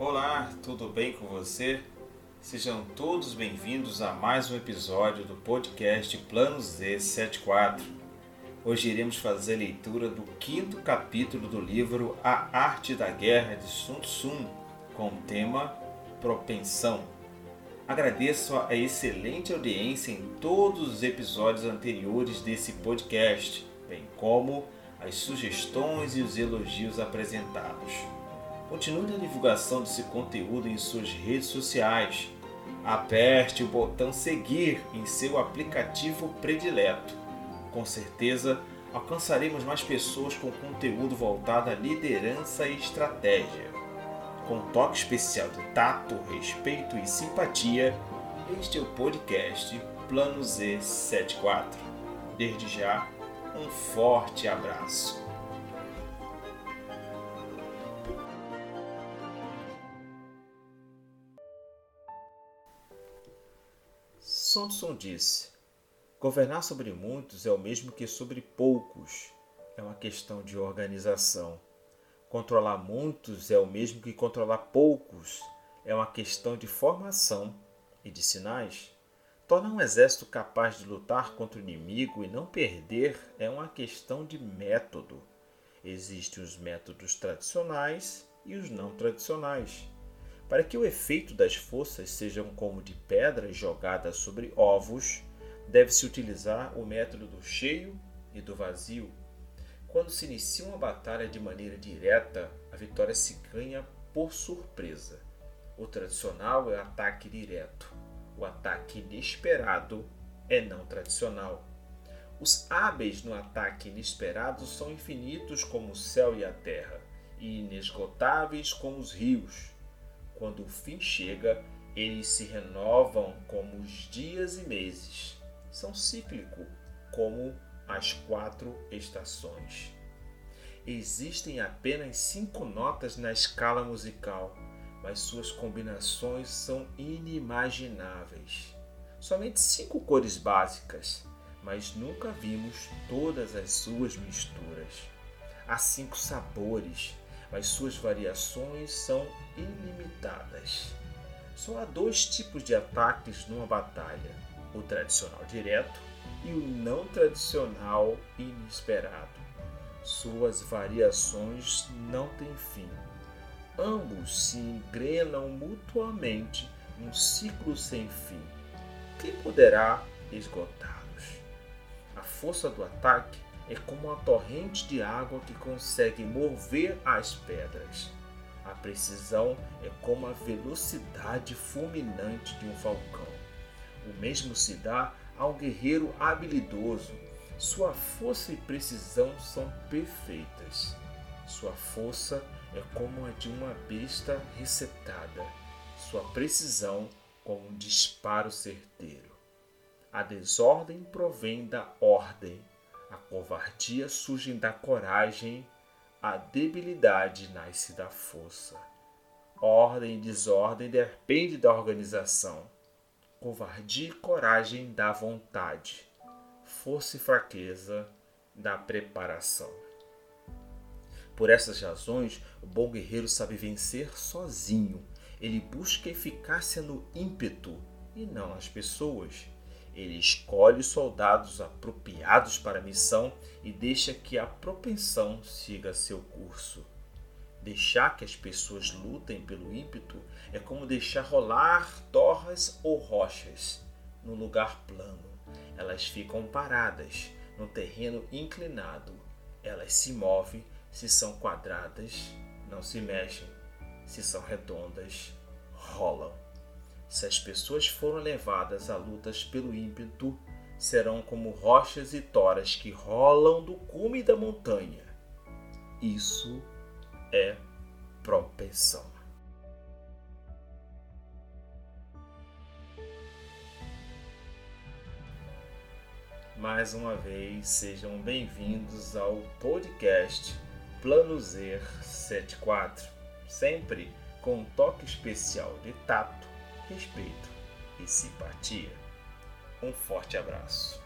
Olá, tudo bem com você? Sejam todos bem-vindos a mais um episódio do podcast Plano Z74. Hoje iremos fazer a leitura do quinto capítulo do livro A Arte da Guerra de Sun Tzu, com o tema Propensão. Agradeço a excelente audiência em todos os episódios anteriores desse podcast, bem como as sugestões e os elogios apresentados. Continue a divulgação desse conteúdo em suas redes sociais. Aperte o botão seguir em seu aplicativo predileto. Com certeza, alcançaremos mais pessoas com conteúdo voltado à liderança e estratégia. Com um toque especial de tato, respeito e simpatia, este é o podcast Plano Z74. Desde já, um forte abraço. Tzu disse: Governar sobre muitos é o mesmo que sobre poucos. É uma questão de organização. Controlar muitos é o mesmo que controlar poucos. É uma questão de formação e de sinais. Tornar um exército capaz de lutar contra o inimigo e não perder é uma questão de método. Existem os métodos tradicionais e os não tradicionais. Para que o efeito das forças sejam como de pedras jogadas sobre ovos, deve-se utilizar o método do cheio e do vazio. Quando se inicia uma batalha de maneira direta, a vitória se ganha por surpresa. O tradicional é o ataque direto. O ataque inesperado é não tradicional. Os hábeis no ataque inesperado são infinitos como o céu e a terra, e inesgotáveis como os rios. Quando o fim chega, eles se renovam como os dias e meses. São cíclicos, como as quatro estações. Existem apenas cinco notas na escala musical, mas suas combinações são inimagináveis. Somente cinco cores básicas, mas nunca vimos todas as suas misturas. Há cinco sabores, mas suas variações são ilimitadas. Só há dois tipos de ataques numa batalha: o tradicional direto e o não tradicional inesperado. Suas variações não têm fim. Ambos se engrenam mutuamente num ciclo sem fim. Quem poderá esgotá-los? A força do ataque é como uma torrente de água que consegue mover as pedras. A precisão é como a velocidade fulminante de um falcão. O mesmo se dá ao guerreiro habilidoso. Sua força e precisão são perfeitas. Sua força é como a de uma besta recetada. Sua precisão como um disparo certeiro. A desordem provém da ordem a covardia surge da coragem, a debilidade nasce da força. Ordem e desordem depende da organização. Covardia e coragem da vontade. Força e fraqueza da preparação. Por essas razões, o bom guerreiro sabe vencer sozinho. Ele busca eficácia no ímpeto e não nas pessoas. Ele escolhe os soldados apropriados para a missão e deixa que a propensão siga seu curso. Deixar que as pessoas lutem pelo ímpeto é como deixar rolar torres ou rochas no lugar plano. Elas ficam paradas no terreno inclinado. Elas se movem se são quadradas, não se mexem. Se são redondas, rolam. Se as pessoas foram levadas a lutas pelo ímpeto, serão como rochas e toras que rolam do cume da montanha. Isso é propensão. Mais uma vez, sejam bem-vindos ao podcast Plano Z 74, sempre com um toque especial de tato respeito e simpatia. Um forte abraço.